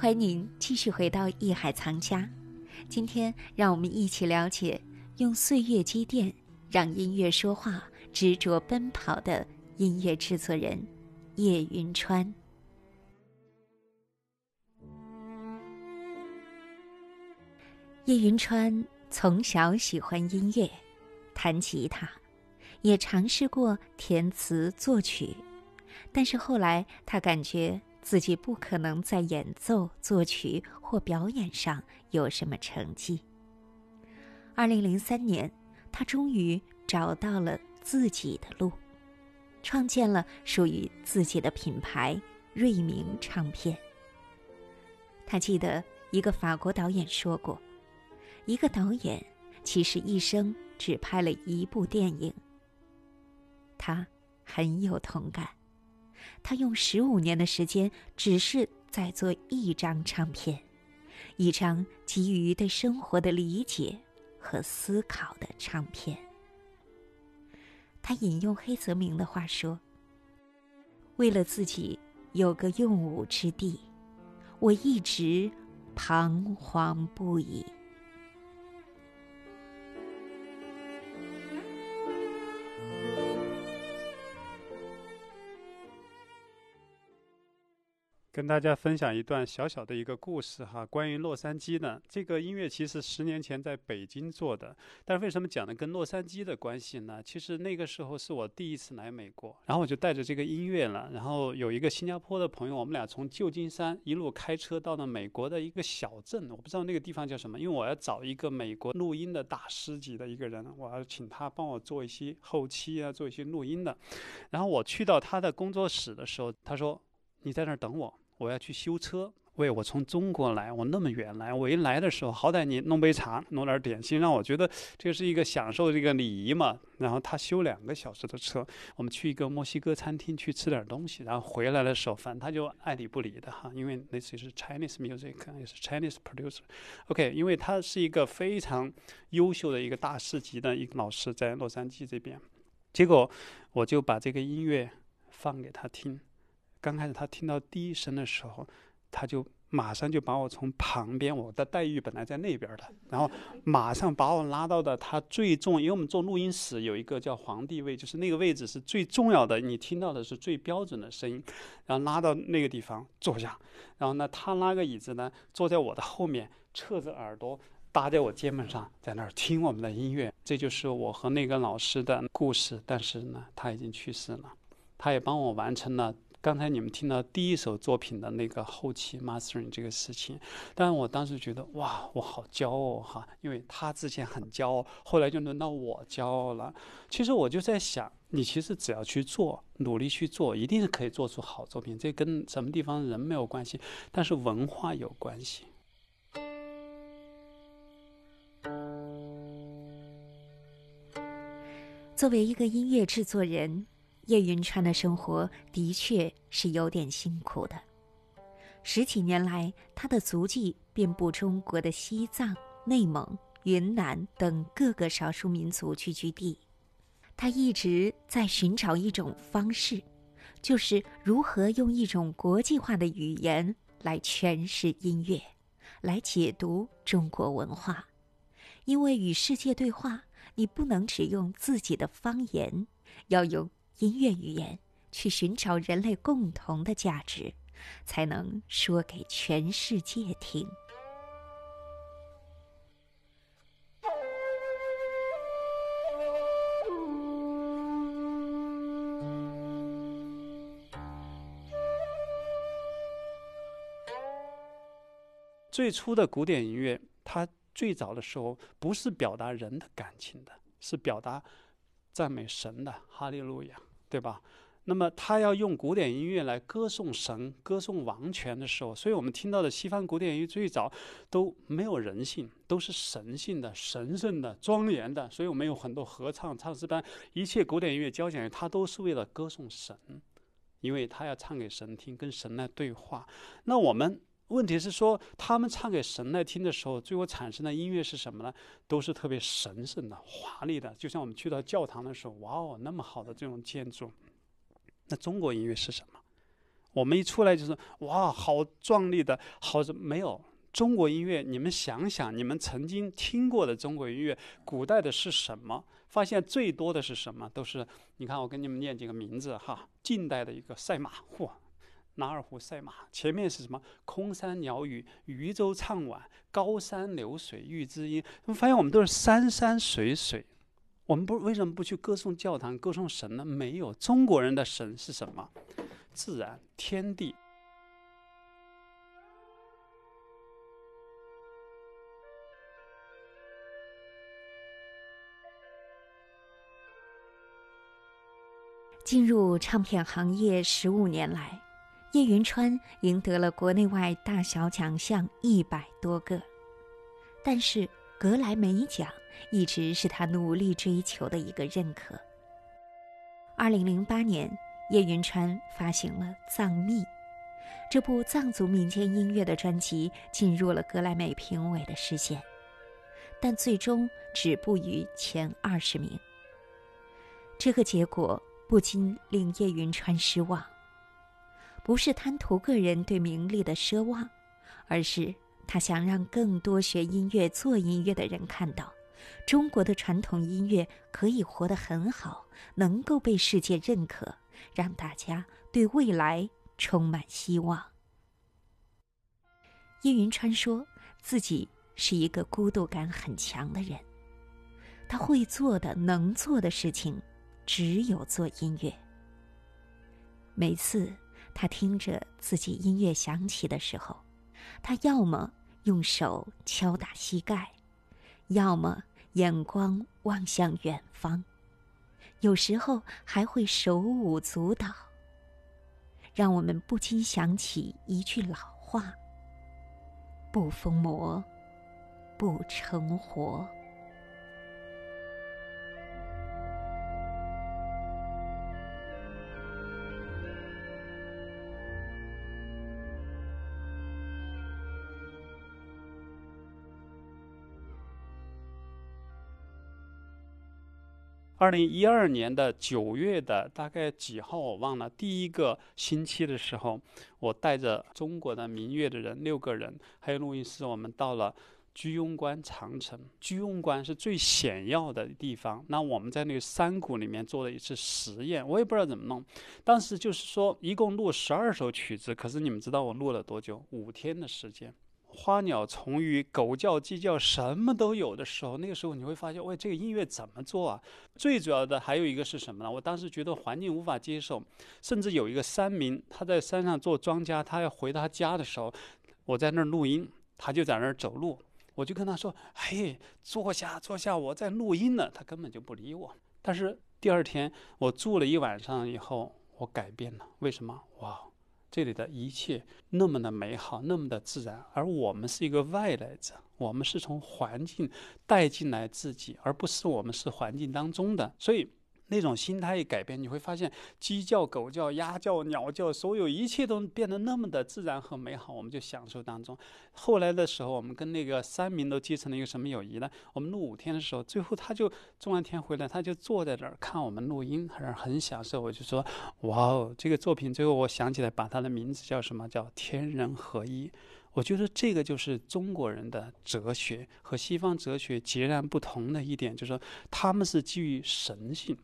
欢迎您继续回到艺海藏家。今天，让我们一起了解用岁月积淀，让音乐说话，执着奔跑的音乐制作人叶云川。叶云川从小喜欢音乐，弹吉他，也尝试过填词作曲，但是后来他感觉。自己不可能在演奏、作曲或表演上有什么成绩。二零零三年，他终于找到了自己的路，创建了属于自己的品牌——瑞明唱片。他记得一个法国导演说过：“一个导演其实一生只拍了一部电影。”他很有同感。他用十五年的时间，只是在做一张唱片，一张基于对生活的理解和思考的唱片。他引用黑泽明的话说：“为了自己有个用武之地，我一直彷徨不已。”跟大家分享一段小小的一个故事哈，关于洛杉矶的这个音乐，其实十年前在北京做的，但是为什么讲的跟洛杉矶的关系呢？其实那个时候是我第一次来美国，然后我就带着这个音乐了，然后有一个新加坡的朋友，我们俩从旧金山一路开车到了美国的一个小镇，我不知道那个地方叫什么，因为我要找一个美国录音的大师级的一个人，我要请他帮我做一些后期啊，做一些录音的，然后我去到他的工作室的时候，他说。你在那儿等我，我要去修车。喂，我从中国来，我那么远来，我一来的时候，好歹你弄杯茶，弄点点心，让我觉得这是一个享受这个礼仪嘛。然后他修两个小时的车，我们去一个墨西哥餐厅去吃点东西，然后回来的时候，反正他就爱理不理的哈，因为那次是 Chinese music，也是 Chinese producer。OK，因为他是一个非常优秀的一个大师级的一个老师，在洛杉矶这边。结果我就把这个音乐放给他听。刚开始他听到第一声的时候，他就马上就把我从旁边，我的待遇本来在那边的，然后马上把我拉到的他最重，因为我们做录音室有一个叫皇帝位，就是那个位置是最重要的，你听到的是最标准的声音，然后拉到那个地方坐下，然后呢，他拉个椅子呢，坐在我的后面，侧着耳朵搭在我肩膀上，在那儿听我们的音乐，这就是我和那个老师的故事。但是呢，他已经去世了，他也帮我完成了。刚才你们听到第一首作品的那个后期 mastering 这个事情，但是我当时觉得哇，我好骄傲哈，因为他之前很骄傲，后来就轮到我骄傲了。其实我就在想，你其实只要去做，努力去做，一定是可以做出好作品。这跟什么地方人没有关系，但是文化有关系。作为一个音乐制作人。叶云川的生活的确是有点辛苦的。十几年来，他的足迹遍布中国的西藏、内蒙、云南等各个少数民族聚居地。他一直在寻找一种方式，就是如何用一种国际化的语言来诠释音乐，来解读中国文化。因为与世界对话，你不能只用自己的方言，要用。音乐语言去寻找人类共同的价值，才能说给全世界听。最初的古典音乐，它最早的时候不是表达人的感情的，是表达赞美神的，哈利路亚。对吧？那么他要用古典音乐来歌颂神、歌颂王权的时候，所以我们听到的西方古典音乐最早都没有人性，都是神性的、神圣的、庄严的。所以我们有很多合唱、唱诗班，一切古典音乐交响乐，它都是为了歌颂神，因为他要唱给神听，跟神来对话。那我们问题是说，他们唱给神来听的时候，最后产生的音乐是什么呢？都是特别神圣的、华丽的，就像我们去到教堂的时候，哇哦，那么好的这种建筑。那中国音乐是什么？我们一出来就是哇，好壮丽的，好没有中国音乐？你们想想，你们曾经听过的中国音乐，古代的是什么？发现最多的是什么？都是你看，我给你们念几个名字哈。近代的一个赛马，嚯，纳尔湖赛马，前面是什么？空山鸟语，渔舟唱晚，高山流水遇知音。我们发现我们都是山山水水。我们不为什么不去歌颂教堂、歌颂神呢？没有，中国人的神是什么？自然，天地。进入唱片行业十五年来，叶云川赢得了国内外大小奖项一百多个，但是格莱美奖一直是他努力追求的一个认可。二零零八年，叶云川发行了《藏秘》，这部藏族民间音乐的专辑进入了格莱美评委的视线，但最终止步于前二十名。这个结果。不禁令叶云川失望。不是贪图个人对名利的奢望，而是他想让更多学音乐、做音乐的人看到，中国的传统音乐可以活得很好，能够被世界认可，让大家对未来充满希望。叶云川说自己是一个孤独感很强的人，他会做的、能做的事情。只有做音乐。每次他听着自己音乐响起的时候，他要么用手敲打膝盖，要么眼光望向远方，有时候还会手舞足蹈，让我们不禁想起一句老话：“不疯魔，不成活。”二零一二年的九月的大概几号我忘了，第一个星期的时候，我带着中国的民乐的人六个人，还有录音师，我们到了居庸关长城。居庸关是最险要的地方，那我们在那个山谷里面做了一次实验，我也不知道怎么弄。当时就是说，一共录十二首曲子，可是你们知道我录了多久？五天的时间。花鸟虫鱼、狗叫鸡叫，什么都有的时候，那个时候你会发现，喂，这个音乐怎么做啊？最主要的还有一个是什么呢？我当时觉得环境无法接受，甚至有一个山民，他在山上做庄稼，他要回他家的时候，我在那儿录音，他就在那儿走路，我就跟他说：“嘿，坐下，坐下，我在录音呢。”他根本就不理我。但是第二天我住了一晚上以后，我改变了。为什么？哇！这里的一切那么的美好，那么的自然，而我们是一个外来者，我们是从环境带进来自己，而不是我们是环境当中的，所以。那种心态一改变，你会发现鸡叫、狗叫、鸭叫、鸟叫，所有一切都变得那么的自然和美好，我们就享受当中。后来的时候，我们跟那个山民都结成了一个什么友谊呢？我们录五天的时候，最后他就种完田回来，他就坐在那儿看我们录音，还是很享受。我就说，哇哦，这个作品最后我想起来，把它的名字叫什么？叫天人合一。我觉得这个就是中国人的哲学和西方哲学截然不同的一点，就是说他们是基于神性。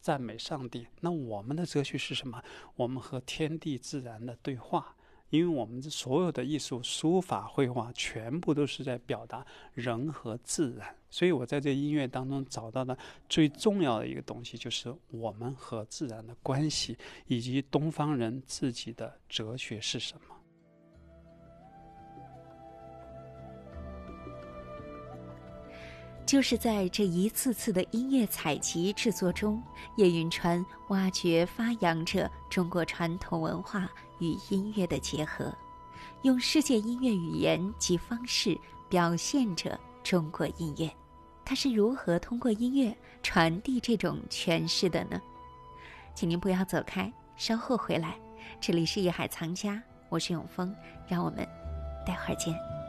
赞美上帝。那我们的哲学是什么？我们和天地自然的对话，因为我们这所有的艺术、书法、绘画，全部都是在表达人和自然。所以我在这音乐当中找到的最重要的一个东西，就是我们和自然的关系，以及东方人自己的哲学是什么。就是在这一次次的音乐采集制作中，叶云川挖掘发扬着中国传统文化与音乐的结合，用世界音乐语言及方式表现着中国音乐。他是如何通过音乐传递这种诠释的呢？请您不要走开，稍后回来。这里是夜海藏家，我是永峰，让我们待会儿见。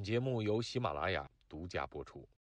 本节目由喜马拉雅独家播出。